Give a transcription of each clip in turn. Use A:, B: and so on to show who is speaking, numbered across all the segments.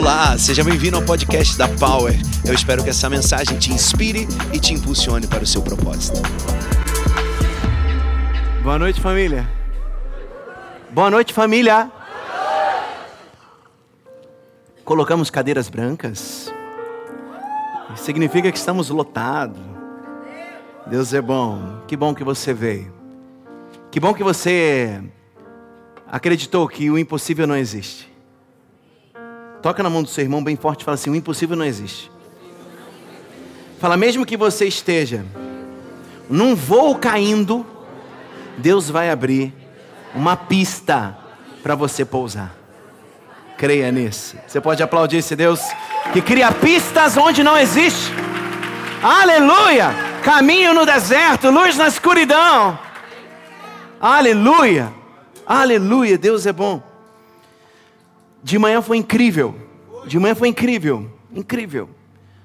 A: Olá, seja bem-vindo ao podcast da Power. Eu espero que essa mensagem te inspire e te impulsione para o seu propósito.
B: Boa noite, família. Boa noite, família. Colocamos cadeiras brancas. Significa que estamos lotados. Deus é bom. Que bom que você veio. Que bom que você acreditou que o impossível não existe. Toca na mão do seu irmão bem forte e fala assim: o impossível não existe. Fala, mesmo que você esteja num voo caindo, Deus vai abrir uma pista para você pousar. Creia nisso. Você pode aplaudir esse Deus que cria pistas onde não existe. Aleluia! Caminho no deserto, luz na escuridão. Aleluia! Aleluia! Deus é bom. De manhã foi incrível. De manhã foi incrível. Incrível.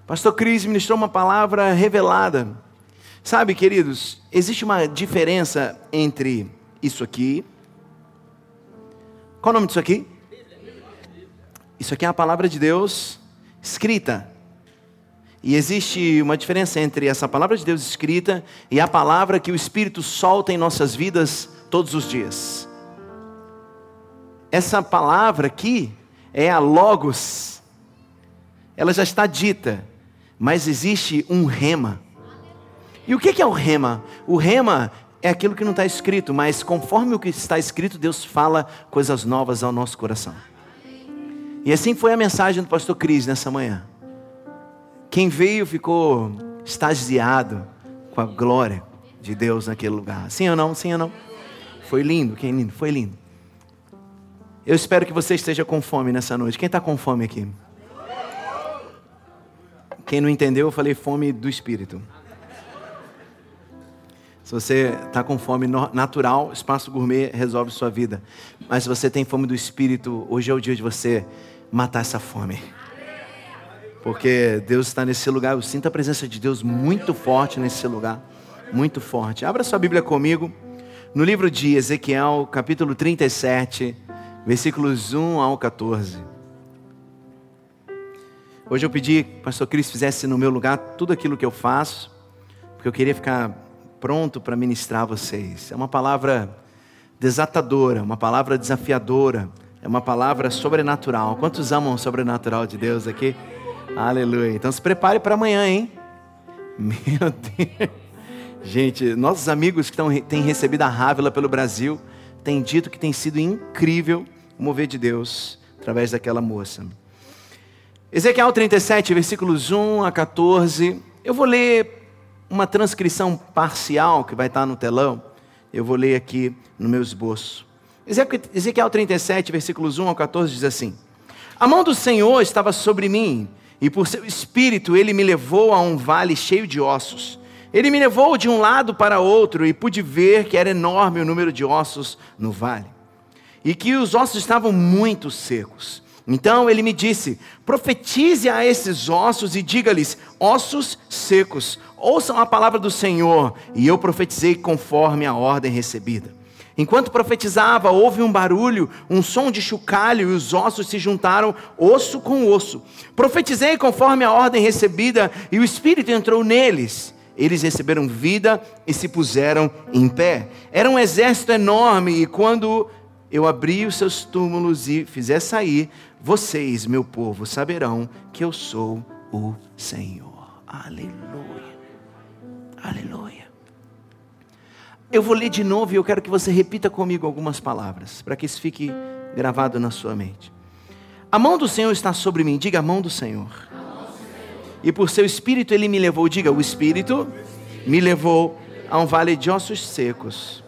B: Pastor Cris ministrou uma palavra revelada. Sabe, queridos, existe uma diferença entre isso aqui. Qual o nome disso aqui? Isso aqui é a palavra de Deus escrita. E existe uma diferença entre essa palavra de Deus escrita e a palavra que o Espírito solta em nossas vidas todos os dias. Essa palavra aqui é a Logos. Ela já está dita, mas existe um rema. E o que é o rema? O rema é aquilo que não está escrito, mas conforme o que está escrito, Deus fala coisas novas ao nosso coração. E assim foi a mensagem do pastor Cris nessa manhã. Quem veio ficou extasiado com a glória de Deus naquele lugar. Sim ou não? Sim ou não? Foi lindo, quem lindo? Foi lindo. Eu espero que você esteja com fome nessa noite. Quem está com fome aqui? Quem não entendeu, eu falei fome do espírito. Se você está com fome natural, espaço gourmet resolve sua vida. Mas se você tem fome do espírito, hoje é o dia de você matar essa fome. Porque Deus está nesse lugar. Eu sinto a presença de Deus muito forte nesse lugar. Muito forte. Abra sua Bíblia comigo. No livro de Ezequiel, capítulo 37 versículos 1 ao 14. Hoje eu pedi que o pastor Cris fizesse no meu lugar tudo aquilo que eu faço, porque eu queria ficar pronto para ministrar a vocês. É uma palavra desatadora, uma palavra desafiadora, é uma palavra sobrenatural. Quantos amam o sobrenatural de Deus aqui? Aleluia. Então se prepare para amanhã, hein? Meu Deus. Gente, nossos amigos que têm recebido a Rávila pelo Brasil têm dito que tem sido incrível o mover de Deus através daquela moça. Ezequiel 37, versículos 1 a 14. Eu vou ler uma transcrição parcial que vai estar no telão. Eu vou ler aqui no meu esboço. Ezequiel 37, versículos 1 a 14 diz assim: A mão do Senhor estava sobre mim, e por seu espírito ele me levou a um vale cheio de ossos. Ele me levou de um lado para outro e pude ver que era enorme o número de ossos no vale e que os ossos estavam muito secos. Então ele me disse: profetize a esses ossos e diga-lhes: ossos secos, ouçam a palavra do Senhor. E eu profetizei conforme a ordem recebida. Enquanto profetizava, houve um barulho, um som de chocalho, e os ossos se juntaram, osso com osso. Profetizei conforme a ordem recebida, e o Espírito entrou neles. Eles receberam vida e se puseram em pé. Era um exército enorme, e quando eu abri os seus túmulos e fizer sair, vocês, meu povo, saberão que eu sou o Senhor. Aleluia. Aleluia. Eu vou ler de novo e eu quero que você repita comigo algumas palavras, para que isso fique gravado na sua mente. A mão do Senhor está sobre mim, diga a mão do Senhor. E por seu espírito ele me levou, diga o espírito me levou a um vale de ossos secos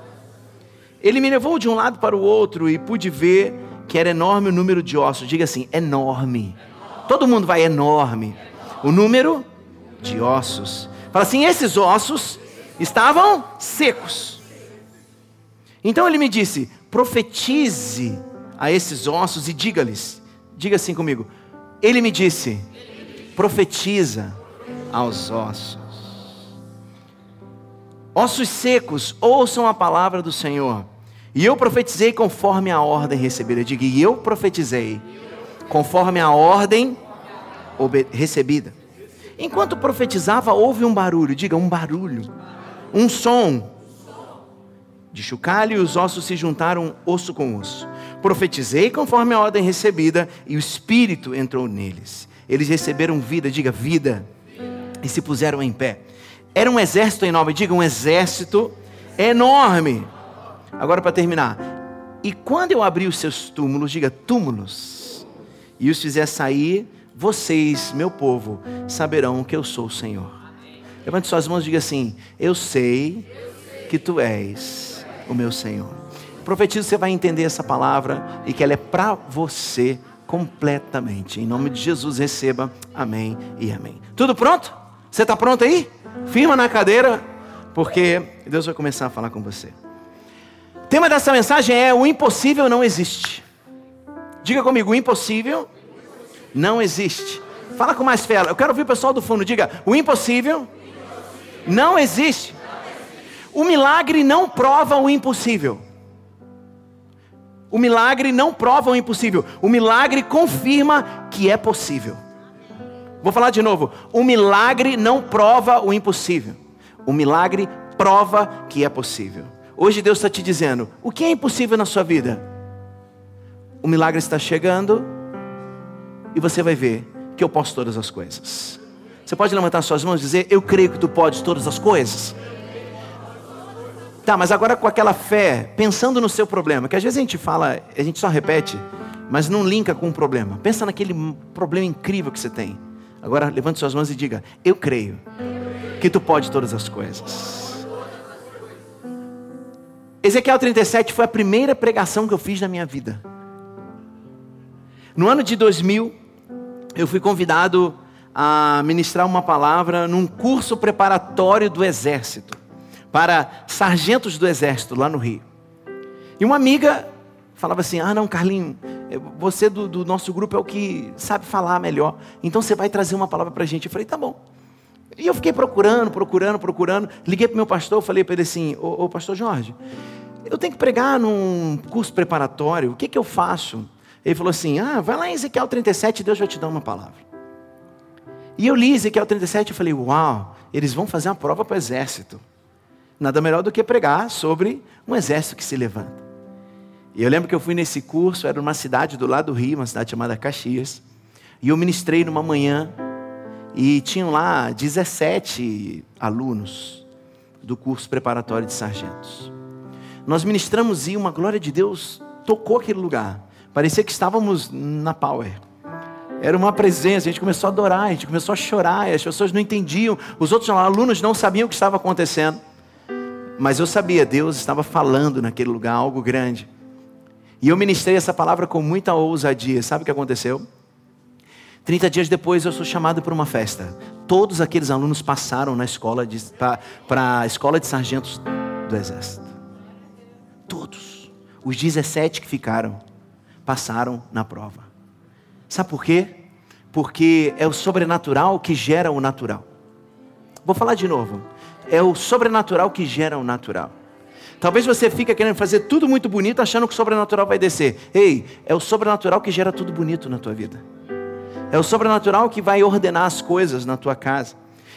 B: ele me levou de um lado para o outro e pude ver que era enorme o número de ossos. Diga assim: enorme. Todo mundo vai enorme. O número de ossos. Fala assim: esses ossos estavam secos. Então ele me disse: profetize a esses ossos e diga-lhes. Diga assim comigo. Ele me disse: profetiza aos ossos. Ossos secos, ouçam a palavra do Senhor. E eu profetizei conforme a ordem recebida. Diga, e eu profetizei conforme a ordem recebida. Enquanto profetizava, houve um barulho, diga um barulho, um som de chocalho e os ossos se juntaram osso com osso. Profetizei conforme a ordem recebida e o Espírito entrou neles. Eles receberam vida, diga vida, e se puseram em pé. Era um exército enorme, diga um exército enorme. Agora para terminar. E quando eu abri os seus túmulos, diga túmulos, e os fizer sair, vocês, meu povo, saberão que eu sou o Senhor. Levante suas mãos e diga assim: Eu sei que tu és o meu Senhor. Profetizo, você vai entender essa palavra e que ela é para você completamente. Em nome de Jesus, receba. Amém e amém. Tudo pronto? Você está pronto aí? Firma na cadeira, porque Deus vai começar a falar com você. O tema dessa mensagem é: o impossível não existe. Diga comigo: o impossível não existe. Fala com mais fé. Eu quero ouvir o pessoal do fundo. Diga: o impossível não existe. O milagre não prova o impossível. O milagre não prova o impossível. O milagre confirma que é possível. Vou falar de novo. O milagre não prova o impossível. O milagre prova que é possível. Hoje Deus está te dizendo: o que é impossível na sua vida? O milagre está chegando e você vai ver que eu posso todas as coisas. Você pode levantar suas mãos e dizer: Eu creio que tu podes todas as coisas. Tá, mas agora com aquela fé, pensando no seu problema, que às vezes a gente fala, a gente só repete, mas não linka com o problema. Pensa naquele problema incrível que você tem. Agora levante suas mãos e diga: Eu creio que tu pode todas as coisas. Ezequiel 37 foi a primeira pregação que eu fiz na minha vida. No ano de 2000, eu fui convidado a ministrar uma palavra num curso preparatório do Exército, para sargentos do Exército, lá no Rio. E uma amiga falava assim: Ah, não, Carlinho, você do, do nosso grupo é o que sabe falar melhor, então você vai trazer uma palavra para a gente. Eu falei: Tá bom. E eu fiquei procurando, procurando, procurando. Liguei para o meu pastor, falei para ele assim: Ô, ô pastor Jorge, eu tenho que pregar num curso preparatório, o que, que eu faço? Ele falou assim: Ah, vai lá em Ezequiel 37, Deus vai te dar uma palavra. E eu li Ezequiel 37 e falei: Uau, eles vão fazer uma prova para o exército. Nada melhor do que pregar sobre um exército que se levanta. E eu lembro que eu fui nesse curso, era numa cidade do lado do Rio, uma cidade chamada Caxias. E eu ministrei numa manhã e tinham lá 17 alunos do curso preparatório de sargentos. Nós ministramos e uma glória de Deus tocou aquele lugar. Parecia que estávamos na Power. Era uma presença, a gente começou a adorar, a gente começou a chorar, as pessoas não entendiam, os outros alunos não sabiam o que estava acontecendo. Mas eu sabia, Deus estava falando naquele lugar algo grande. E eu ministrei essa palavra com muita ousadia. Sabe o que aconteceu? 30 dias depois eu sou chamado para uma festa. Todos aqueles alunos passaram na escola para a escola de sargentos do exército. Todos. Os 17 que ficaram passaram na prova. Sabe por quê? Porque é o sobrenatural que gera o natural. Vou falar de novo. É o sobrenatural que gera o natural. Talvez você fique querendo fazer tudo muito bonito, achando que o sobrenatural vai descer. Ei, é o sobrenatural que gera tudo bonito na tua vida. É o sobrenatural que vai ordenar as coisas na tua casa.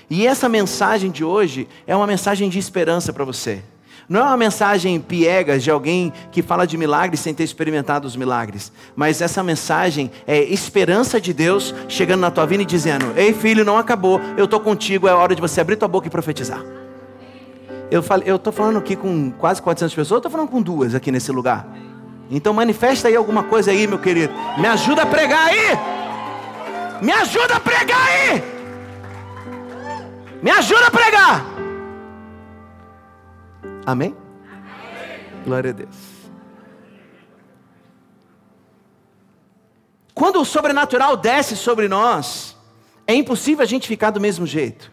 B: E essa mensagem de hoje é uma mensagem de esperança para você. Não é uma mensagem piegas de alguém que fala de milagres sem ter experimentado os milagres. Mas essa mensagem é esperança de Deus chegando na tua vida e dizendo: Ei filho, não acabou, eu estou contigo, é hora de você abrir tua boca e profetizar. Eu estou falando aqui com quase 400 pessoas, eu estou falando com duas aqui nesse lugar. Então manifesta aí alguma coisa aí, meu querido. Me ajuda a pregar aí. Me ajuda a pregar aí. Me ajuda a pregar. Amém? Amém? Glória a Deus. Quando o sobrenatural desce sobre nós, é impossível a gente ficar do mesmo jeito.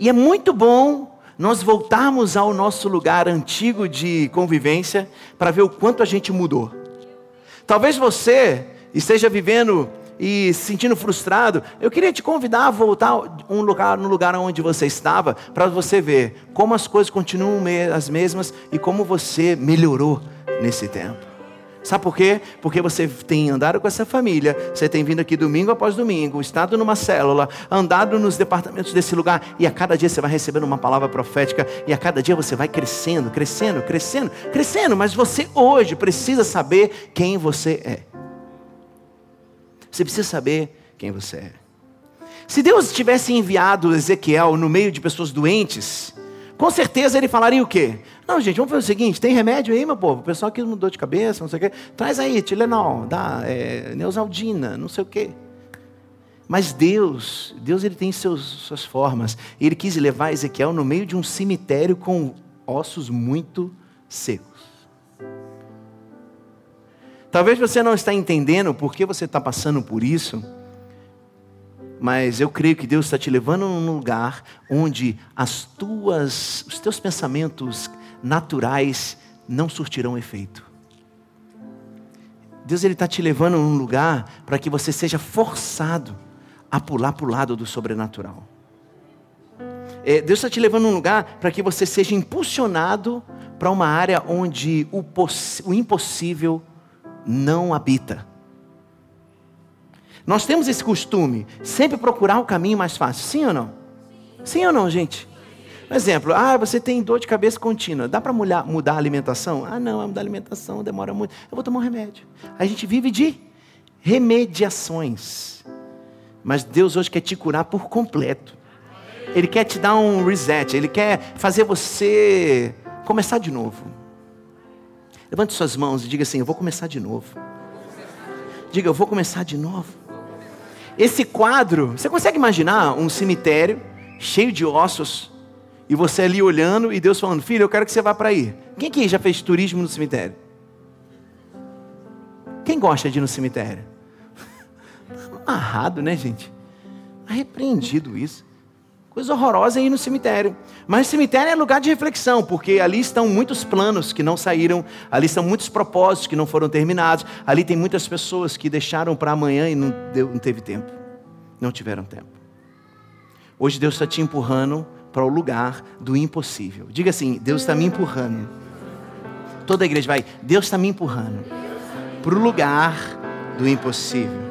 B: E é muito bom nós voltarmos ao nosso lugar antigo de convivência para ver o quanto a gente mudou. Talvez você esteja vivendo e se sentindo frustrado, eu queria te convidar a voltar um lugar, no lugar onde você estava, para você ver como as coisas continuam as mesmas e como você melhorou nesse tempo. Sabe por quê? Porque você tem andado com essa família, você tem vindo aqui domingo após domingo, estado numa célula, andado nos departamentos desse lugar, e a cada dia você vai recebendo uma palavra profética, e a cada dia você vai crescendo, crescendo, crescendo, crescendo, mas você hoje precisa saber quem você é. Você precisa saber quem você é. Se Deus tivesse enviado Ezequiel no meio de pessoas doentes, com certeza ele falaria o quê? Não, gente, vamos fazer o seguinte: tem remédio aí, meu povo? O pessoal aqui mudou de cabeça, não sei o quê. Traz aí, Tilenol, dá, é, Neusaldina, não sei o quê. Mas Deus, Deus ele tem seus, suas formas. Ele quis levar Ezequiel no meio de um cemitério com ossos muito secos. Talvez você não está entendendo por que você está passando por isso mas eu creio que Deus está te levando num lugar onde as tuas, os teus pensamentos naturais não surtirão efeito. Deus ele está te levando num lugar para que você seja forçado a pular para o lado do sobrenatural. É, Deus está te levando num lugar para que você seja impulsionado para uma área onde o, o impossível não habita. Nós temos esse costume, sempre procurar o caminho mais fácil, sim ou não? Sim ou não, gente? Um exemplo, ah, você tem dor de cabeça contínua, dá para mudar a alimentação? Ah, não, mudar a alimentação demora muito, eu vou tomar um remédio. A gente vive de remediações, mas Deus hoje quer te curar por completo. Ele quer te dar um reset, Ele quer fazer você começar de novo. Levante suas mãos e diga assim: Eu vou começar de novo. Diga, eu vou começar de novo. Esse quadro, você consegue imaginar um cemitério cheio de ossos e você ali olhando e Deus falando: Filho, eu quero que você vá para aí. Quem aqui já fez turismo no cemitério? Quem gosta de ir no cemitério? Amarrado, né, gente? Arrepreendido isso. Coisa horrorosa é ir no cemitério. Mas cemitério é lugar de reflexão, porque ali estão muitos planos que não saíram, ali estão muitos propósitos que não foram terminados, ali tem muitas pessoas que deixaram para amanhã e não, deu, não teve tempo, não tiveram tempo. Hoje Deus está te empurrando para o lugar do impossível. Diga assim: Deus está me empurrando. Toda a igreja vai, Deus está me empurrando para o lugar do impossível.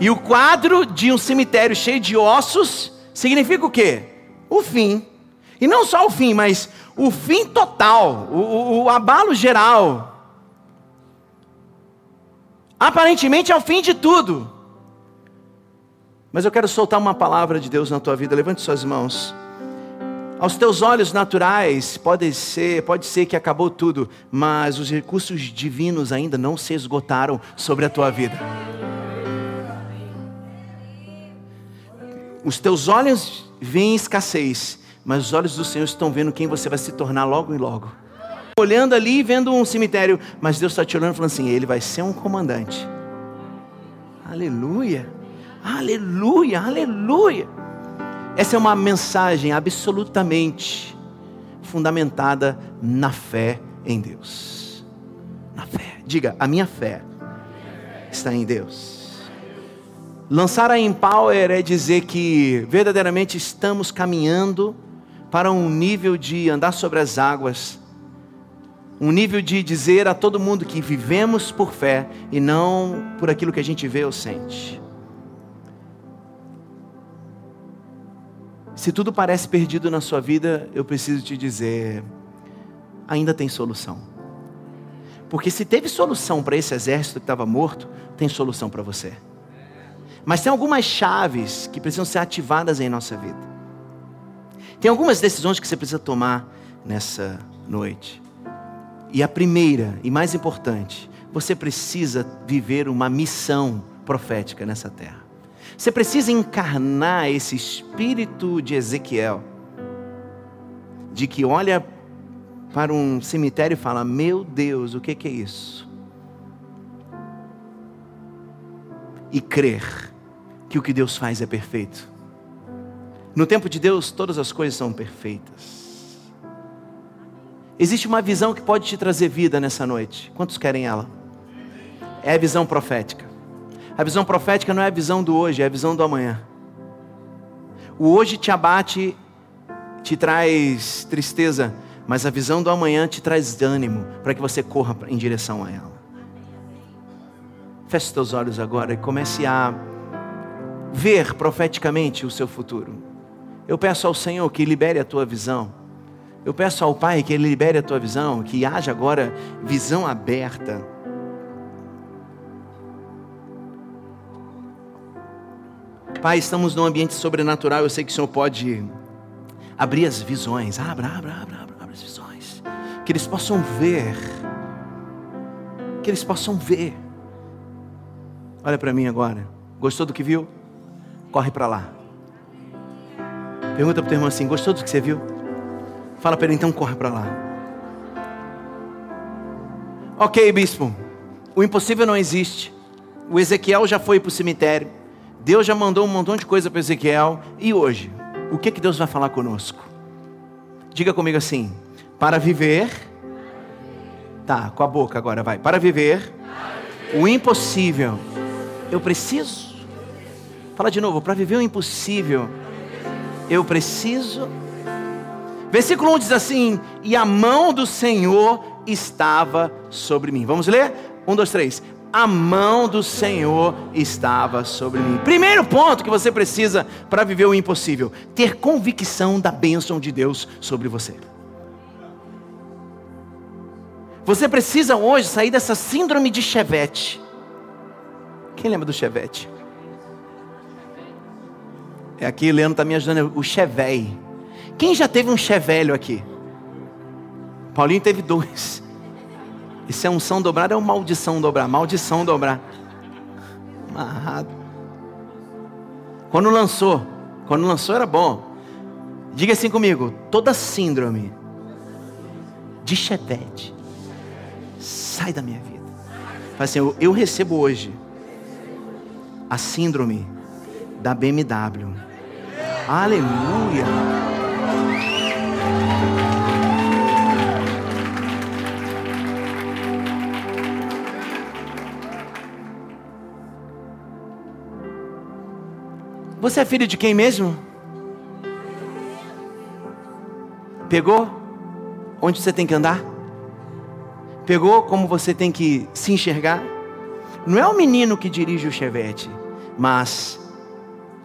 B: E o quadro de um cemitério cheio de ossos significa o quê? O fim. E não só o fim, mas o fim total, o, o, o abalo geral. Aparentemente é o fim de tudo. Mas eu quero soltar uma palavra de Deus na tua vida. Levante suas mãos. Aos teus olhos naturais pode ser, pode ser que acabou tudo, mas os recursos divinos ainda não se esgotaram sobre a tua vida. Os teus olhos veem escassez, mas os olhos do Senhor estão vendo quem você vai se tornar logo e logo. Olhando ali, vendo um cemitério, mas Deus está te olhando e falando assim: ele vai ser um comandante. Aleluia, aleluia, aleluia. Essa é uma mensagem absolutamente fundamentada na fé em Deus. Na fé. Diga, a minha fé está em Deus. Lançar a Empower é dizer que verdadeiramente estamos caminhando para um nível de andar sobre as águas, um nível de dizer a todo mundo que vivemos por fé e não por aquilo que a gente vê ou sente. Se tudo parece perdido na sua vida, eu preciso te dizer, ainda tem solução. Porque se teve solução para esse exército que estava morto, tem solução para você. Mas tem algumas chaves que precisam ser ativadas em nossa vida. Tem algumas decisões que você precisa tomar nessa noite. E a primeira e mais importante, você precisa viver uma missão profética nessa terra. Você precisa encarnar esse espírito de Ezequiel, de que olha para um cemitério e fala: Meu Deus, o que, é isso? E crer que o que Deus faz é perfeito. No tempo de Deus, todas as coisas são perfeitas. Existe uma visão que pode te trazer vida nessa noite. Quantos querem ela? É a visão profética. A visão profética não é a visão do hoje, é a visão do amanhã. O hoje te abate, te traz tristeza, mas a visão do amanhã te traz ânimo para que você corra em direção a ela. Feche seus olhos agora e comece a ver profeticamente o seu futuro. Eu peço ao Senhor que libere a tua visão. Eu peço ao Pai que Ele libere a tua visão, que haja agora visão aberta. Pai, estamos num ambiente sobrenatural. Eu sei que o Senhor pode abrir as visões. Abra, abra, abra, abra, abra as visões. Que eles possam ver. Que eles possam ver. Olha para mim agora. Gostou do que viu? Corre para lá. Pergunta para o teu irmão assim: Gostou do que você viu? Fala para ele então, corre para lá. Ok, bispo. O impossível não existe. O Ezequiel já foi para o cemitério. Deus já mandou um montão de coisa para Ezequiel. E hoje? O que, que Deus vai falar conosco? Diga comigo assim: para viver. Tá, com a boca agora, vai. Para viver o impossível, eu preciso. Fala de novo: para viver o impossível, eu preciso. Versículo 1 diz assim: E a mão do Senhor estava sobre mim. Vamos ler? Um, dois, três a mão do Senhor estava sobre mim. Primeiro ponto que você precisa para viver o impossível: ter convicção da bênção de Deus sobre você. Você precisa hoje sair dessa síndrome de chevette. Quem lembra do chevette? É aqui, Leandro está me ajudando, o chevei. Quem já teve um chevelho aqui? Paulinho teve dois. Isso é unção dobrada ou maldição dobrar? Maldição dobrar. Amarrado. Quando lançou, quando lançou era bom. Diga assim comigo: toda síndrome de chevette sai da minha vida. Fala assim, eu, eu recebo hoje a síndrome da BMW. Aleluia. Você é filho de quem mesmo? Pegou onde você tem que andar? Pegou como você tem que se enxergar? Não é o menino que dirige o chevette, mas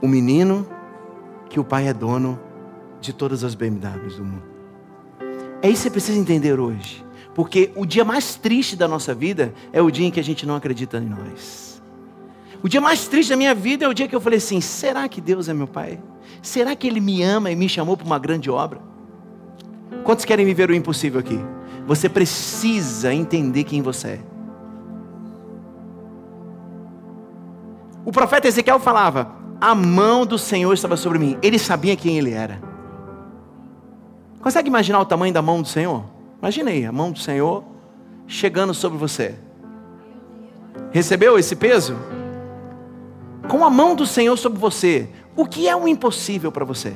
B: o menino que o pai é dono de todas as BMWs do mundo. É isso que você precisa entender hoje. Porque o dia mais triste da nossa vida é o dia em que a gente não acredita em nós. O dia mais triste da minha vida é o dia que eu falei assim: será que Deus é meu Pai? Será que Ele me ama e me chamou para uma grande obra? Quantos querem viver o impossível aqui? Você precisa entender quem você é. O profeta Ezequiel falava: a mão do Senhor estava sobre mim. Ele sabia quem ele era. Consegue imaginar o tamanho da mão do Senhor? Imagine aí, a mão do Senhor chegando sobre você. Recebeu esse peso? com a mão do Senhor sobre você, o que é o impossível para você?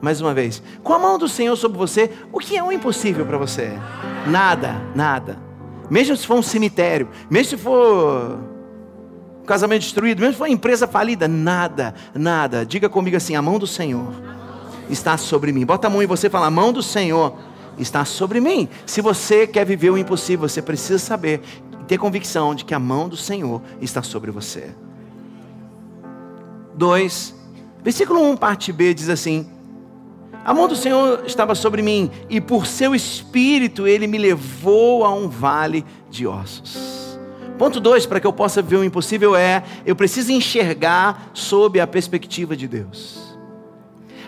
B: Mais uma vez, com a mão do Senhor sobre você, o que é o impossível para você? Nada, nada. Mesmo se for um cemitério, mesmo se for um casamento destruído, mesmo for uma empresa falida, nada, nada. Diga comigo assim: a mão do Senhor está sobre mim. Bota a mão em você e fala: a mão do Senhor está sobre mim. Se você quer viver o impossível, você precisa saber ter convicção de que a mão do Senhor está sobre você. 2, versículo 1, parte B, diz assim: A mão do Senhor estava sobre mim, e por seu espírito ele me levou a um vale de ossos. Ponto 2, para que eu possa ver o impossível, é: eu preciso enxergar sob a perspectiva de Deus.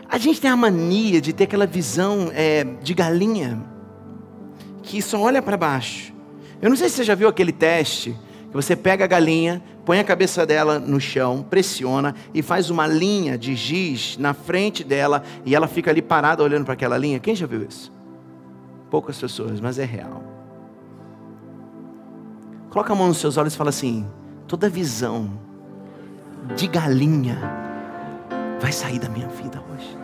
B: A gente tem a mania de ter aquela visão é, de galinha, que só olha para baixo. Eu não sei se você já viu aquele teste que você pega a galinha, põe a cabeça dela no chão, pressiona e faz uma linha de giz na frente dela e ela fica ali parada olhando para aquela linha. Quem já viu isso? Poucas pessoas, mas é real. Coloca a mão nos seus olhos e fala assim: toda visão de galinha vai sair da minha vida hoje.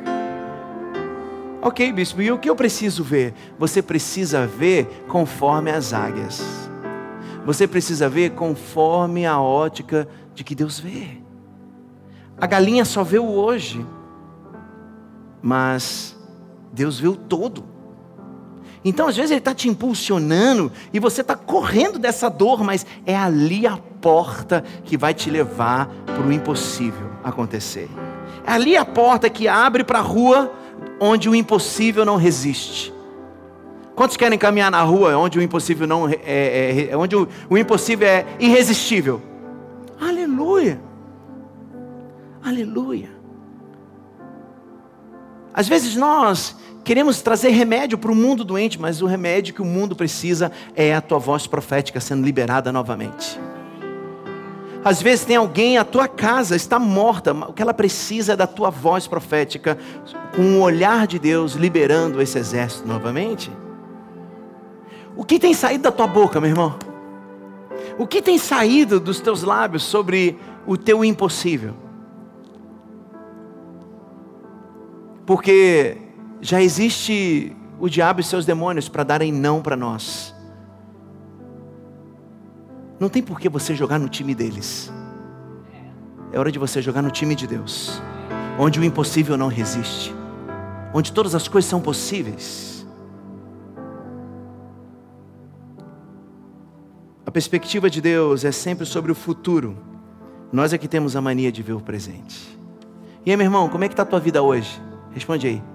B: Ok, bispo, e o que eu preciso ver? Você precisa ver conforme as águias. Você precisa ver conforme a ótica de que Deus vê. A galinha só vê o hoje, mas Deus vê o todo. Então, às vezes, ele está te impulsionando e você está correndo dessa dor, mas é ali a porta que vai te levar para o impossível acontecer. É ali a porta que abre para a rua onde o impossível não resiste. Quantos querem caminhar na rua onde o impossível não é, é, é onde o, o impossível é irresistível? Aleluia! Aleluia! Às vezes nós queremos trazer remédio para o mundo doente, mas o remédio que o mundo precisa é a tua voz profética sendo liberada novamente. Às vezes tem alguém, a tua casa está morta, o que ela precisa é da tua voz profética, com o olhar de Deus liberando esse exército novamente. O que tem saído da tua boca, meu irmão? O que tem saído dos teus lábios sobre o teu impossível? Porque já existe o diabo e seus demônios para darem não para nós. Não tem por que você jogar no time deles. É hora de você jogar no time de Deus, onde o impossível não resiste, onde todas as coisas são possíveis. A perspectiva de Deus é sempre sobre o futuro. Nós é que temos a mania de ver o presente. E aí, meu irmão, como é que está a tua vida hoje? Responde aí.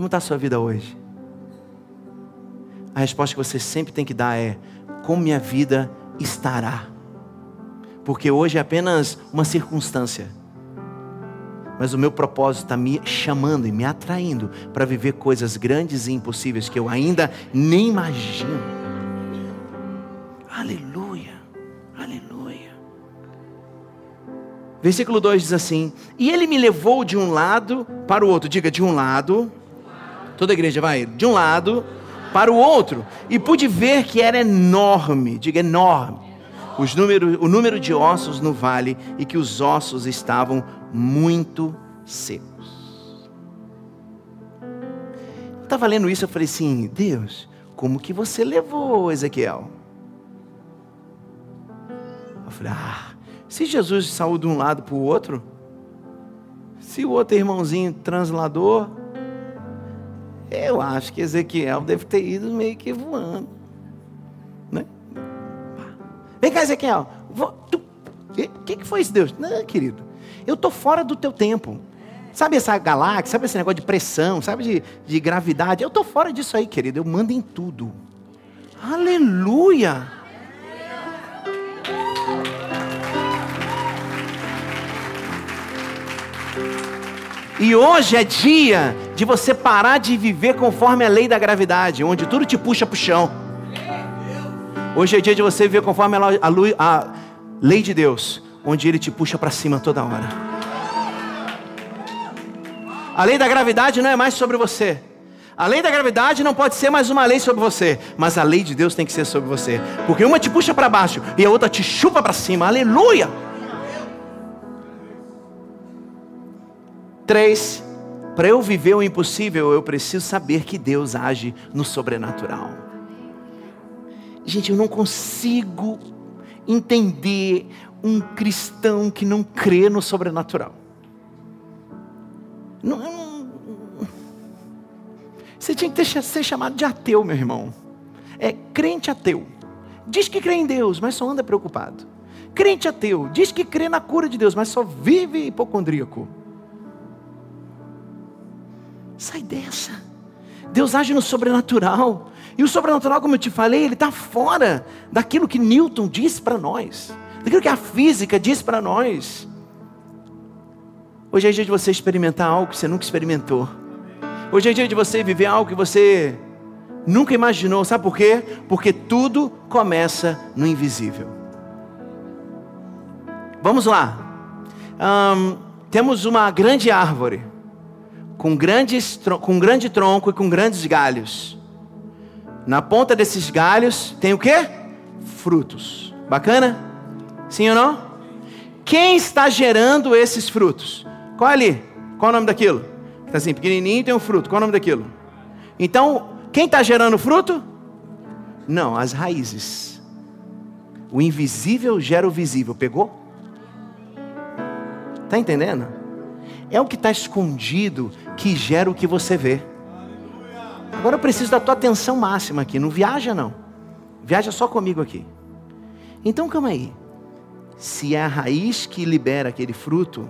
B: Como está a sua vida hoje? A resposta que você sempre tem que dar é: como minha vida estará? Porque hoje é apenas uma circunstância. Mas o meu propósito está me chamando e me atraindo para viver coisas grandes e impossíveis que eu ainda nem imagino. Aleluia, aleluia. Versículo 2 diz assim: E ele me levou de um lado para o outro. Diga, de um lado. Toda a igreja vai. De um lado para o outro, e pude ver que era enorme, diga enorme, os número, o número de ossos no vale e que os ossos estavam muito secos. Eu estava lendo isso, eu falei assim: Deus, como que você levou Ezequiel? Eu falei: Ah, se Jesus saiu de um lado para o outro, se o outro irmãozinho translador, eu acho que Ezequiel deve ter ido meio que voando. Né? Vem cá, Ezequiel. O que, que foi isso, Deus? Não, querido. Eu estou fora do teu tempo. Sabe essa galáxia, sabe esse negócio de pressão, sabe de, de gravidade? Eu estou fora disso aí, querido. Eu mando em tudo. Aleluia! E hoje é dia de você parar de viver conforme a lei da gravidade, onde tudo te puxa para o chão. Hoje é dia de você viver conforme a, a, lei de Deus, onde Ele te puxa para cima toda hora. A lei da gravidade não é mais sobre você. A lei da gravidade não pode ser mais uma lei sobre você, mas a lei de Deus tem que ser sobre você, porque uma te puxa para baixo e a outra te chupa para cima. Aleluia! Três, para eu viver o impossível, eu preciso saber que Deus age no sobrenatural. Gente, eu não consigo entender um cristão que não crê no sobrenatural. Não, não, você tinha que ter, ser chamado de ateu, meu irmão. É crente ateu. Diz que crê em Deus, mas só anda preocupado. Crente ateu, diz que crê na cura de Deus, mas só vive hipocondríaco. Sai dessa. Deus age no sobrenatural. E o sobrenatural, como eu te falei, ele está fora daquilo que Newton disse para nós, daquilo que a física diz para nós. Hoje é dia de você experimentar algo que você nunca experimentou. Hoje é dia de você viver algo que você nunca imaginou. Sabe por quê? Porque tudo começa no invisível. Vamos lá. Um, temos uma grande árvore com, grandes, com grande tronco e com grandes galhos. Na ponta desses galhos tem o que? Frutos. Bacana? Sim ou não? Quem está gerando esses frutos? Qual é ali? Qual é o nome daquilo? Está assim, pequenininho tem um fruto. Qual é o nome daquilo? Então, quem está gerando fruto? Não, as raízes. O invisível gera o visível. Pegou? Está entendendo? É o que está escondido que gera o que você vê. Agora eu preciso da tua atenção máxima aqui. Não viaja, não. Viaja só comigo aqui. Então, calma aí. Se é a raiz que libera aquele fruto,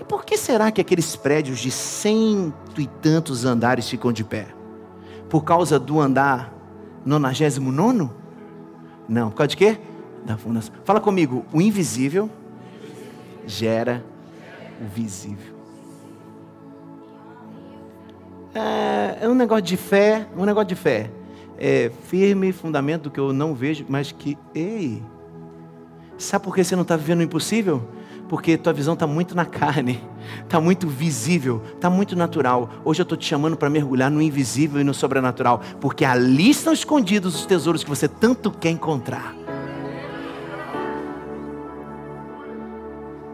B: e por que será que aqueles prédios de cento e tantos andares ficam de pé? Por causa do andar 99? Não, por causa de quê? Da fundação. Fala comigo, o invisível gera o visível. É, é um negócio de fé, um negócio de fé. É firme fundamento que eu não vejo, mas que, ei, sabe por que você não está vivendo o impossível? Porque tua visão está muito na carne, está muito visível, está muito natural. Hoje eu estou te chamando para mergulhar no invisível e no sobrenatural, porque ali estão escondidos os tesouros que você tanto quer encontrar.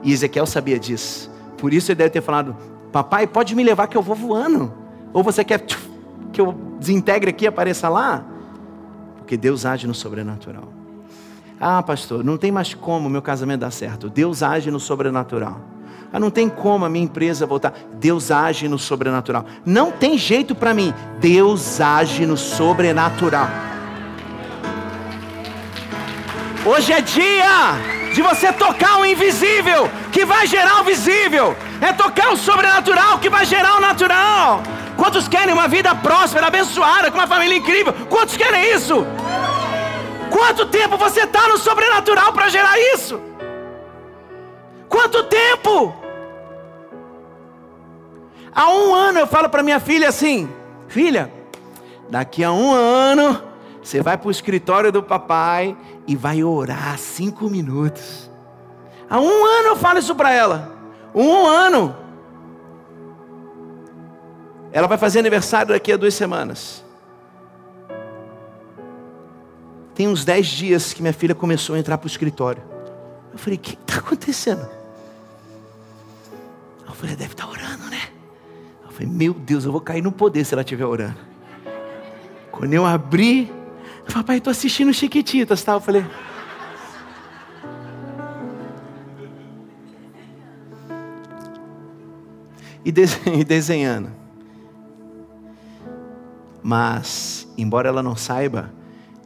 B: E Ezequiel sabia disso. Por isso ele deve ter falado: Papai, pode me levar que eu vou voando. Ou você quer que eu desintegre aqui e apareça lá? Porque Deus age no sobrenatural. Ah, pastor, não tem mais como meu casamento dar certo. Deus age no sobrenatural. Ah, não tem como a minha empresa voltar. Deus age no sobrenatural. Não tem jeito para mim. Deus age no sobrenatural. Hoje é dia de você tocar o invisível que vai gerar o visível. É tocar o sobrenatural que vai gerar o natural. Quantos querem uma vida próspera, abençoada, com uma família incrível? Quantos querem isso? Quanto tempo você está no sobrenatural para gerar isso? Quanto tempo? Há um ano eu falo para minha filha assim: Filha, daqui a um ano você vai para o escritório do papai e vai orar cinco minutos. Há um ano eu falo isso para ela. Um ano. Ela vai fazer aniversário daqui a duas semanas. Tem uns dez dias que minha filha começou a entrar para o escritório. Eu falei, o que está acontecendo? Eu falei, deve estar tá orando, né? Eu falei, meu Deus, eu vou cair no poder se ela estiver orando. Quando eu abri, papai, estou assistindo Chiquititas, tá? Eu falei. E desenhando. Mas, embora ela não saiba,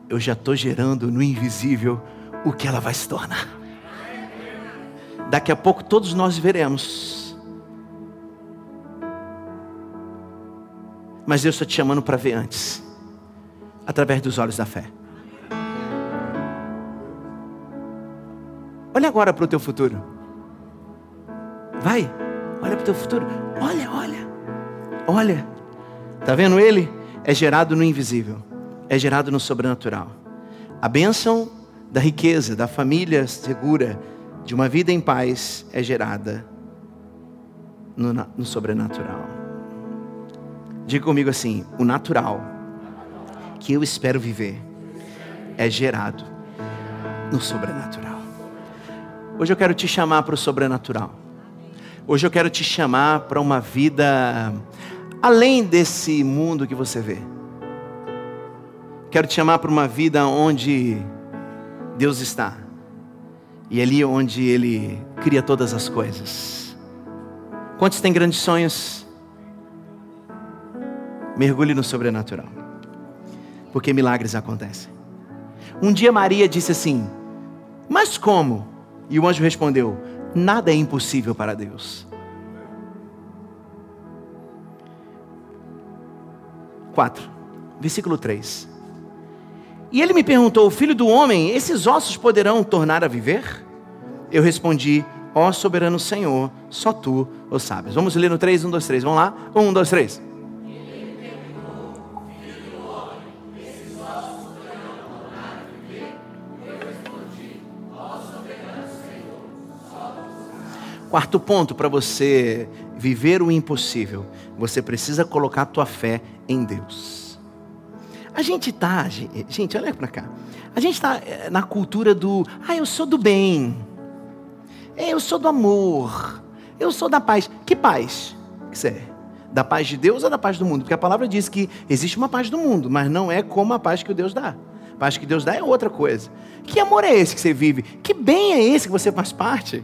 B: eu já estou gerando no invisível o que ela vai se tornar. Daqui a pouco todos nós veremos. Mas Deus está te chamando para ver antes através dos olhos da fé. Olha agora para o teu futuro. Vai, olha para o teu futuro. Olha, olha, olha. Está vendo ele? É gerado no invisível é gerado no sobrenatural. A bênção da riqueza, da família segura, de uma vida em paz é gerada no, no sobrenatural. Diga comigo assim: o natural que eu espero viver é gerado no sobrenatural. Hoje eu quero te chamar para o sobrenatural. Hoje eu quero te chamar para uma vida além desse mundo que você vê. Quero te chamar para uma vida onde Deus está. E é ali onde Ele cria todas as coisas. Quantos têm grandes sonhos? Mergulhe no sobrenatural. Porque milagres acontecem. Um dia Maria disse assim: Mas como? E o anjo respondeu: Nada é impossível para Deus. 4, versículo 3. E ele me perguntou: Filho do homem, esses ossos poderão tornar a viver? Eu respondi: Ó soberano Senhor, só tu o sabes. Vamos ler no 3, 1, 2, 3. Vamos lá? 1, 2, 3. Quarto ponto para você viver o impossível, você precisa colocar a tua fé em Deus. A gente tá, gente, olha para cá. A gente está eh, na cultura do, ah, eu sou do bem. É, eu sou do amor. Eu sou da paz. Que paz? Que é? Da paz de Deus ou da paz do mundo? Porque a palavra diz que existe uma paz do mundo, mas não é como a paz que Deus dá. A paz que Deus dá é outra coisa. Que amor é esse que você vive? Que bem é esse que você faz parte?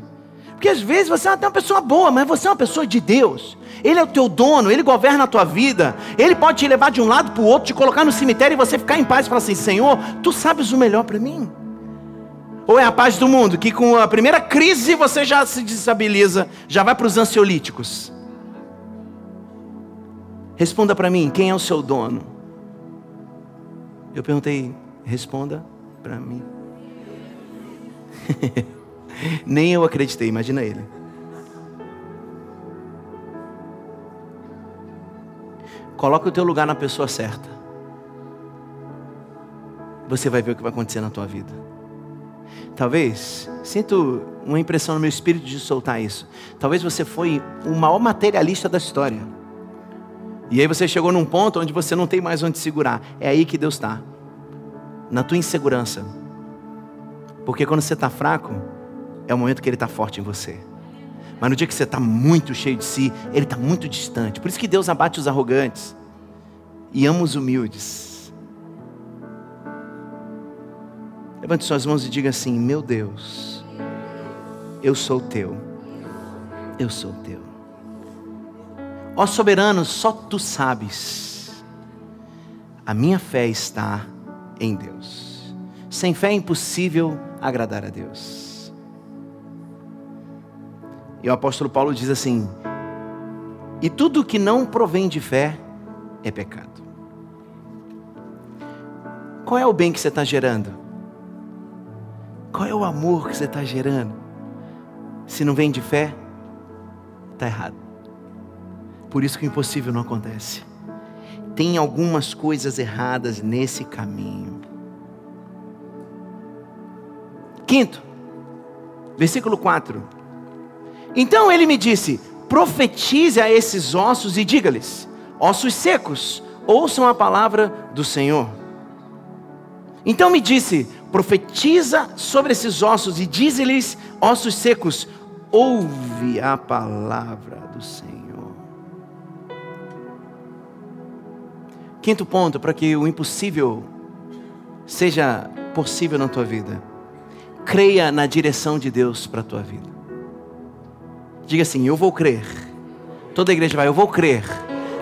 B: Porque às vezes você é até uma pessoa boa, mas você é uma pessoa de Deus. Ele é o teu dono, ele governa a tua vida. Ele pode te levar de um lado para o outro, te colocar no cemitério e você ficar em paz e falar assim: Senhor, tu sabes o melhor para mim. Ou é a paz do mundo, que com a primeira crise você já se desestabiliza, já vai para os ansiolíticos. Responda para mim, quem é o seu dono? Eu perguntei, responda para mim. Nem eu acreditei, imagina ele. Coloque o teu lugar na pessoa certa. Você vai ver o que vai acontecer na tua vida. Talvez, sinto uma impressão no meu espírito de soltar isso. Talvez você foi o maior materialista da história. E aí você chegou num ponto onde você não tem mais onde segurar. É aí que Deus está. Na tua insegurança. Porque quando você está fraco, é o momento que Ele está forte em você. Mas no dia que você está muito cheio de si, Ele está muito distante. Por isso que Deus abate os arrogantes e ama os humildes. Levante suas mãos e diga assim: Meu Deus, eu sou teu. Eu sou teu. Ó soberano, só tu sabes. A minha fé está em Deus. Sem fé é impossível agradar a Deus. E o apóstolo Paulo diz assim: E tudo que não provém de fé é pecado. Qual é o bem que você está gerando? Qual é o amor que você está gerando? Se não vem de fé, está errado. Por isso que o impossível não acontece. Tem algumas coisas erradas nesse caminho. Quinto, versículo 4. Então ele me disse: profetize a esses ossos e diga-lhes: ossos secos, ouçam a palavra do Senhor. Então me disse: profetiza sobre esses ossos e dize-lhes, ossos secos, ouve a palavra do Senhor. Quinto ponto, para que o impossível seja possível na tua vida. Creia na direção de Deus para a tua vida. Diga assim: Eu vou crer. Toda a igreja vai, eu vou crer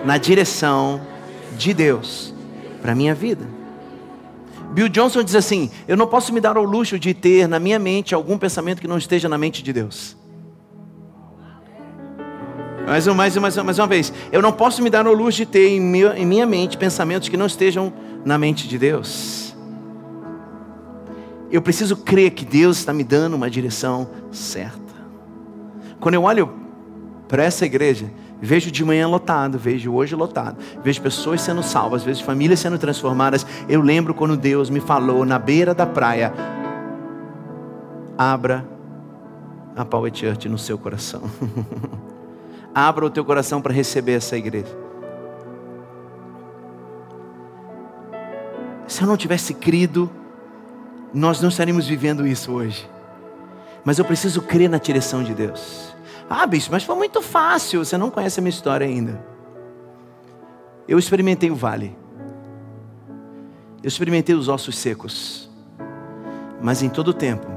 B: na direção de Deus para a minha vida. Bill Johnson diz assim: Eu não posso me dar ao luxo de ter na minha mente algum pensamento que não esteja na mente de Deus. Mais, mais, mais, mais uma vez, eu não posso me dar ao luxo de ter em minha, em minha mente pensamentos que não estejam na mente de Deus. Eu preciso crer que Deus está me dando uma direção certa. Quando eu olho para essa igreja, vejo de manhã lotado, vejo hoje lotado, vejo pessoas sendo salvas, vejo famílias sendo transformadas. Eu lembro quando Deus me falou na beira da praia: abra a Power Church no seu coração. Abra o teu coração para receber essa igreja. Se eu não tivesse crido, nós não estaríamos vivendo isso hoje. Mas eu preciso crer na direção de Deus. Ah, bicho, mas foi muito fácil. Você não conhece a minha história ainda. Eu experimentei o vale. Eu experimentei os ossos secos. Mas em todo o tempo,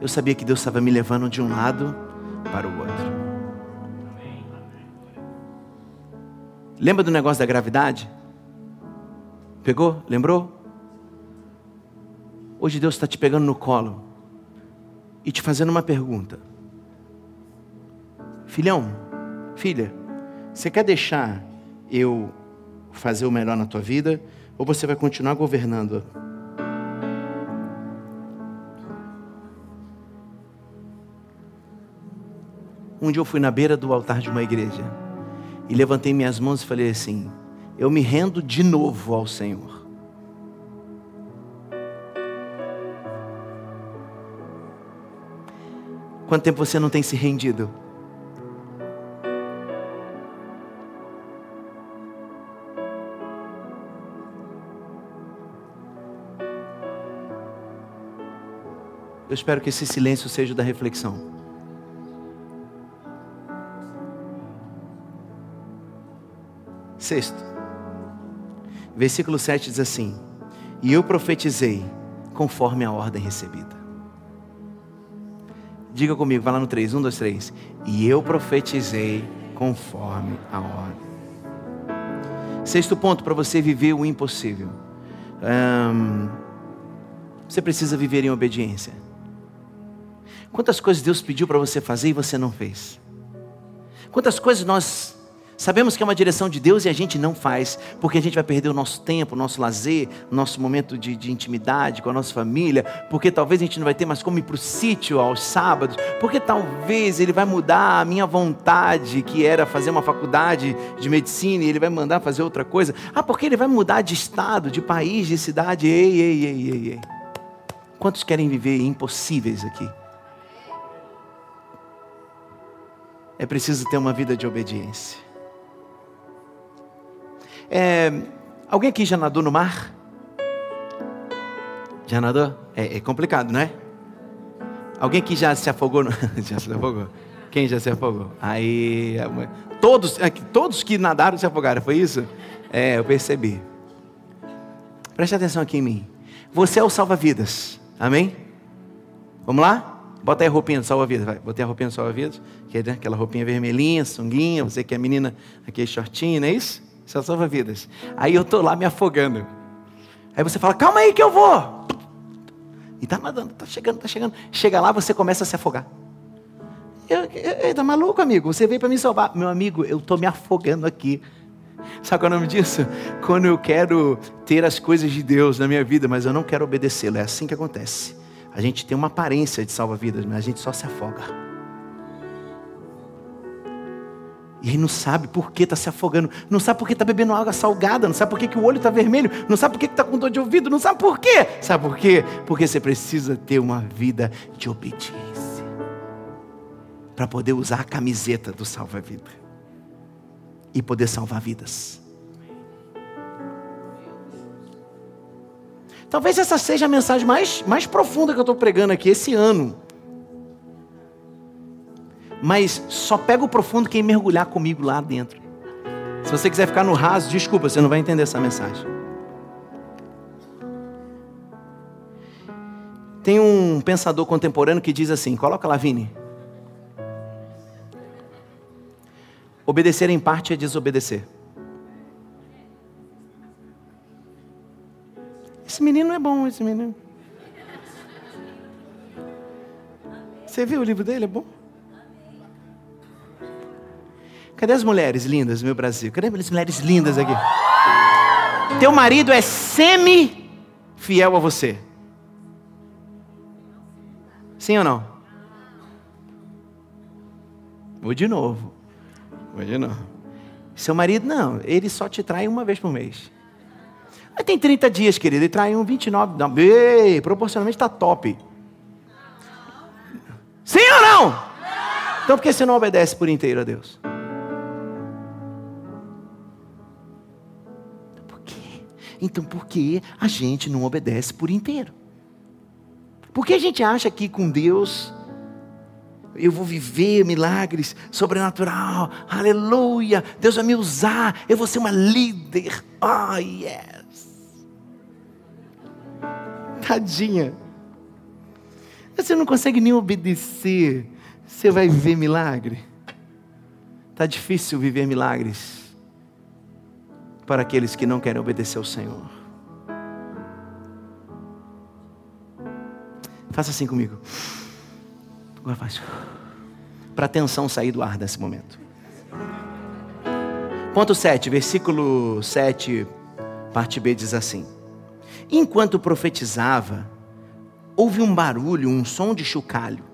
B: eu sabia que Deus estava me levando de um lado para o outro. Lembra do negócio da gravidade? Pegou? Lembrou? Hoje Deus está te pegando no colo e te fazendo uma pergunta. Filhão, filha, você quer deixar eu fazer o melhor na tua vida ou você vai continuar governando? Um dia eu fui na beira do altar de uma igreja e levantei minhas mãos e falei assim: Eu me rendo de novo ao Senhor. Quanto tempo você não tem se rendido? Eu espero que esse silêncio seja da reflexão. Sexto, versículo 7 diz assim: E eu profetizei conforme a ordem recebida. Diga comigo, vai lá no 3, 1, 2, 3. E eu profetizei conforme a ordem. Sexto ponto para você viver o impossível. você precisa viver em obediência. Quantas coisas Deus pediu para você fazer e você não fez? Quantas coisas nós sabemos que é uma direção de Deus e a gente não faz, porque a gente vai perder o nosso tempo, o nosso lazer, o nosso momento de, de intimidade com a nossa família, porque talvez a gente não vai ter mais como ir para o sítio aos sábados, porque talvez Ele vai mudar a minha vontade, que era fazer uma faculdade de medicina, e Ele vai mandar fazer outra coisa. Ah, porque Ele vai mudar de estado, de país, de cidade. Ei, ei, ei, ei, ei. Quantos querem viver impossíveis aqui? É preciso ter uma vida de obediência. É, alguém aqui já nadou no mar? Já nadou? É, é complicado, não é? Alguém aqui já se afogou? No... já se afogou? Quem já se afogou? Aí, todos, é todos que nadaram se afogaram, foi isso? É, eu percebi. Preste atenção aqui em mim. Você é o salva-vidas, amém? Vamos lá? Bota aí a roupinha do salva-vidas, vai. Botei a roupinha do salva-vidas, que é aquela roupinha vermelhinha, sunguinha, você que é menina, aquele shortinho, não é isso? Isso é salva-vidas. Aí eu tô lá me afogando. Aí você fala, calma aí que eu vou. E tá nadando, tá chegando, tá chegando. Chega lá, você começa a se afogar. Eu, eu, tá maluco, amigo? Você veio para me salvar. Meu amigo, eu tô me afogando aqui. Sabe qual é o nome disso? Quando eu quero ter as coisas de Deus na minha vida, mas eu não quero obedecê-lo. É assim que acontece. A gente tem uma aparência de salva-vidas, mas a gente só se afoga. E aí não sabe por que está se afogando, não sabe por que está bebendo água salgada, não sabe por que, que o olho está vermelho, não sabe por que está com dor de ouvido, não sabe por quê. Sabe por quê? Porque você precisa ter uma vida de obediência para poder usar a camiseta do salva-vida e poder salvar vidas. Talvez essa seja a mensagem mais, mais profunda que eu estou pregando aqui esse ano. Mas só pega o profundo quem mergulhar comigo lá dentro. Se você quiser ficar no raso, desculpa, você não vai entender essa mensagem. Tem um pensador contemporâneo que diz assim: coloca lá, Vini. Obedecer em parte é desobedecer. Esse menino é bom, esse menino. Você viu o livro dele? É bom? Cadê as mulheres lindas meu Brasil? Cadê as mulheres lindas aqui? Teu marido é semi-fiel a você. Sim ou não? Vou de novo. Vou de novo. Seu marido, não, ele só te trai uma vez por mês. Tem 30 dias, querido, e trai um 29. Não, ei, proporcionalmente está top. Sim ou não? não? Então por que você não obedece por inteiro a Deus? Por quê? Então por que a gente não obedece por inteiro? Porque a gente acha que com Deus eu vou viver milagres sobrenatural, aleluia, Deus vai me usar, eu vou ser uma líder, oh yeah. Tadinha. Você não consegue nem obedecer. Você vai viver milagre. Está difícil viver milagres para aqueles que não querem obedecer ao Senhor. Faça assim comigo. Agora faz. Para a tensão sair do ar nesse momento. Ponto 7, versículo 7, parte B diz assim: Enquanto profetizava, houve um barulho, um som de chocalho.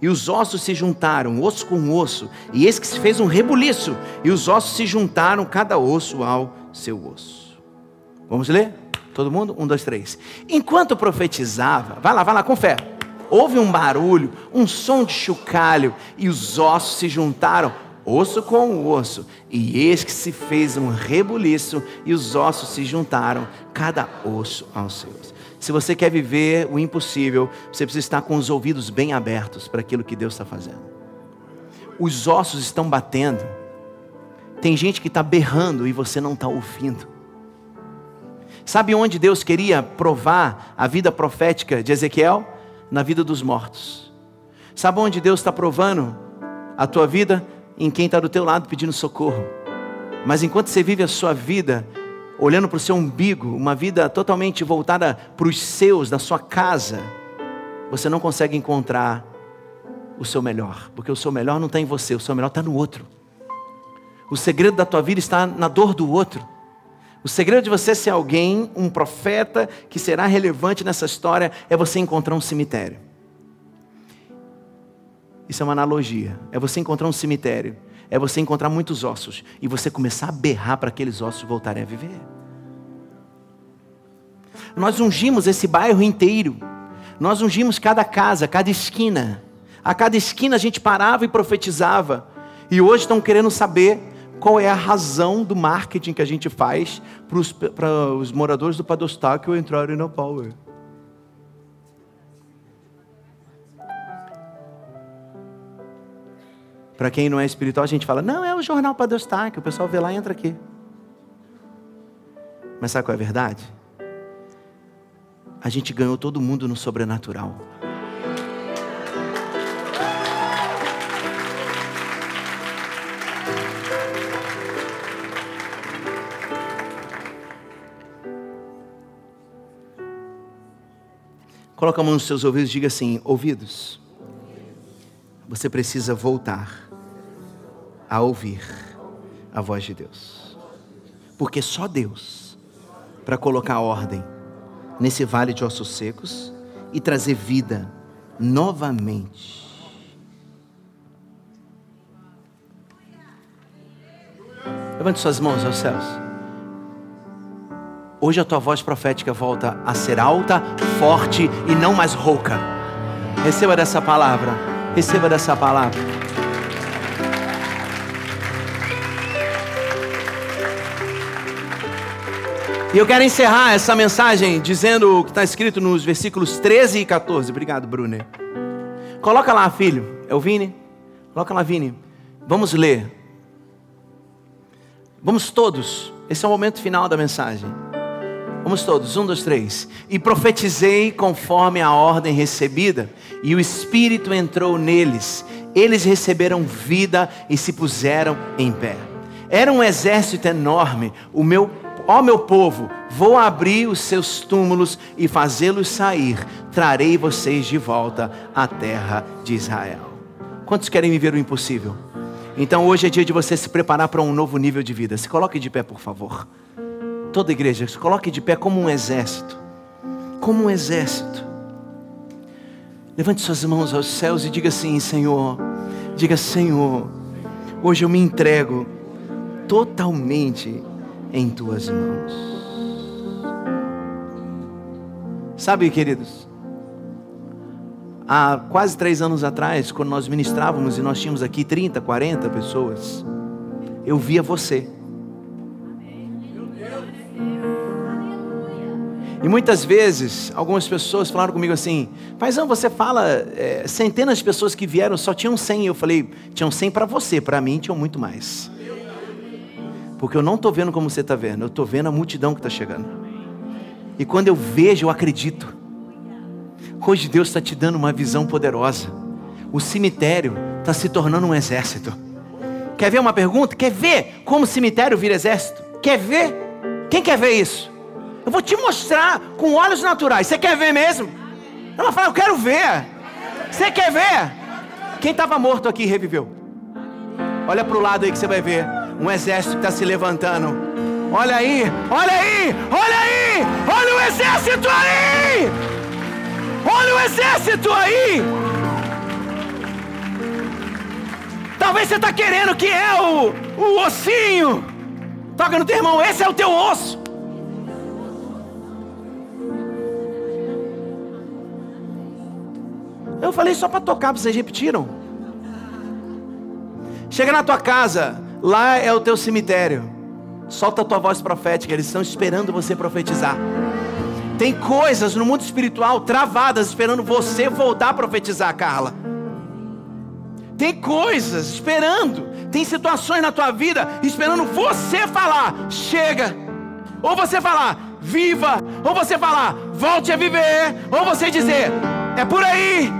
B: E os ossos se juntaram, osso com osso, e eis que se fez um rebuliço, e os ossos se juntaram, cada osso ao seu osso. Vamos ler? Todo mundo? Um, dois, três. Enquanto profetizava, vai lá, vai lá, com fé. Houve um barulho, um som de chocalho, e os ossos se juntaram, osso com osso, e eis que se fez um rebuliço, e os ossos se juntaram, cada osso aos seus. Se você quer viver o impossível, você precisa estar com os ouvidos bem abertos para aquilo que Deus está fazendo. Os ossos estão batendo, tem gente que está berrando e você não está ouvindo. Sabe onde Deus queria provar a vida profética de Ezequiel? Na vida dos mortos. Sabe onde Deus está provando a tua vida? Em quem está do teu lado pedindo socorro. Mas enquanto você vive a sua vida olhando para o seu umbigo, uma vida totalmente voltada para os seus, da sua casa, você não consegue encontrar o seu melhor, porque o seu melhor não está em você, o seu melhor está no outro. O segredo da tua vida está na dor do outro. O segredo de você ser alguém, um profeta que será relevante nessa história, é você encontrar um cemitério. Isso é uma analogia. É você encontrar um cemitério é você encontrar muitos ossos e você começar a berrar para aqueles ossos voltarem a viver. Nós ungimos esse bairro inteiro, nós ungimos cada casa, cada esquina. A cada esquina a gente parava e profetizava. E hoje estão querendo saber qual é a razão do marketing que a gente faz para os moradores do Padostáquio entrarem na Power. Para quem não é espiritual, a gente fala, não, é o jornal para Deus tá, que o pessoal vê lá e entra aqui. Mas sabe qual é a verdade? A gente ganhou todo mundo no sobrenatural. Coloca a mão nos seus ouvidos e diga assim: ouvidos, você precisa voltar a ouvir a voz de Deus. Porque só Deus para colocar ordem nesse vale de ossos secos e trazer vida novamente. Levante suas mãos aos céus. Hoje a tua voz profética volta a ser alta, forte e não mais rouca. Receba dessa palavra. Receba dessa palavra. E eu quero encerrar essa mensagem dizendo o que está escrito nos versículos 13 e 14. Obrigado, Bruna. Coloca lá, filho. É o Vini? Coloca lá, Vini. Vamos ler. Vamos todos. Esse é o momento final da mensagem. Vamos todos. Um, dois, três. E profetizei conforme a ordem recebida, e o Espírito entrou neles. Eles receberam vida e se puseram em pé. Era um exército enorme. O meu Ó meu povo, vou abrir os seus túmulos e fazê-los sair. Trarei vocês de volta à terra de Israel. Quantos querem viver o impossível? Então hoje é dia de você se preparar para um novo nível de vida. Se coloque de pé, por favor. Toda igreja, se coloque de pé como um exército. Como um exército. Levante suas mãos aos céus e diga assim: Senhor, diga, Senhor, hoje eu me entrego totalmente em tuas mãos. Sabe, queridos, há quase três anos atrás, quando nós ministrávamos e nós tínhamos aqui 30, 40 pessoas, eu via você. E muitas vezes, algumas pessoas falaram comigo assim: Paizão, você fala, é, centenas de pessoas que vieram, só tinham 100. Eu falei: tinham 100 para você, para mim tinham muito mais. Porque eu não estou vendo como você está vendo, eu estou vendo a multidão que está chegando. E quando eu vejo, eu acredito. Hoje Deus está te dando uma visão poderosa. O cemitério está se tornando um exército. Quer ver uma pergunta? Quer ver como o cemitério vira exército? Quer ver? Quem quer ver isso? Eu vou te mostrar com olhos naturais. Você quer ver mesmo? Ela fala, eu quero ver. Você quer ver? Quem estava morto aqui reviveu. Olha para o lado aí que você vai ver um exército está se levantando. Olha aí, olha aí, olha aí, olha o exército aí! Olha o exército aí! Talvez você está querendo que é o, o ossinho. Toca no teu irmão, esse é o teu osso. Eu falei só para tocar, vocês repetiram. Chega na tua casa, Lá é o teu cemitério. Solta a tua voz profética, eles estão esperando você profetizar. Tem coisas no mundo espiritual travadas esperando você voltar a profetizar, Carla. Tem coisas esperando, tem situações na tua vida esperando você falar, chega. Ou você falar, viva. Ou você falar, volte a viver. Ou você dizer, é por aí.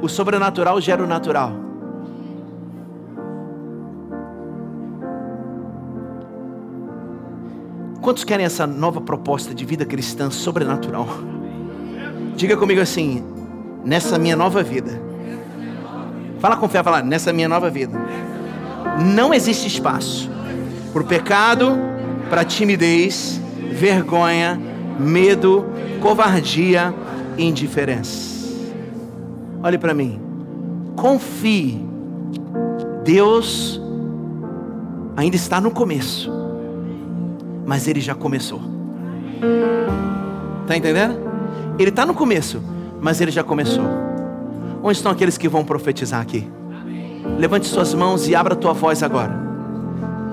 B: O sobrenatural gera o natural. Quantos querem essa nova proposta de vida cristã sobrenatural? Diga comigo assim: nessa minha nova vida. Fala com fé, fala, nessa minha nova vida. Não existe espaço para o pecado, para timidez, vergonha, medo, covardia indiferença. Olhe para mim. Confie. Deus ainda está no começo. Mas ele já começou. Está entendendo? Ele está no começo, mas ele já começou. Onde estão aqueles que vão profetizar aqui? Levante suas mãos e abra tua voz agora.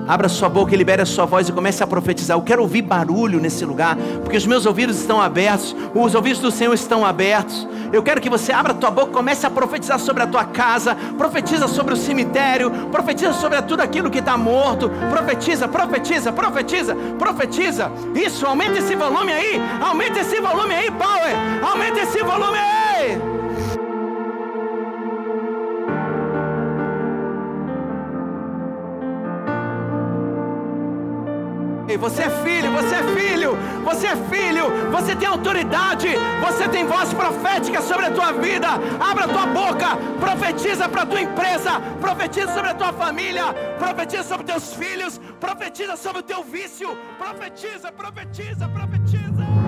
B: Abra sua boca e libere a sua voz e comece a profetizar. Eu quero ouvir barulho nesse lugar, porque os meus ouvidos estão abertos, os ouvidos do Senhor estão abertos. Eu quero que você abra a tua boca, comece a profetizar sobre a tua casa, profetiza sobre o cemitério, profetiza sobre tudo aquilo que está morto. Profetiza, profetiza, profetiza, profetiza. Isso, aumenta esse volume aí, aumenta esse volume aí, Power, aumenta esse volume aí. Você é filho, você é filho, você é filho, você tem autoridade, você tem voz profética sobre a tua vida. Abra a tua boca, profetiza para a tua empresa, profetiza sobre a tua família, profetiza sobre teus filhos, profetiza sobre o teu vício, profetiza, profetiza, profetiza.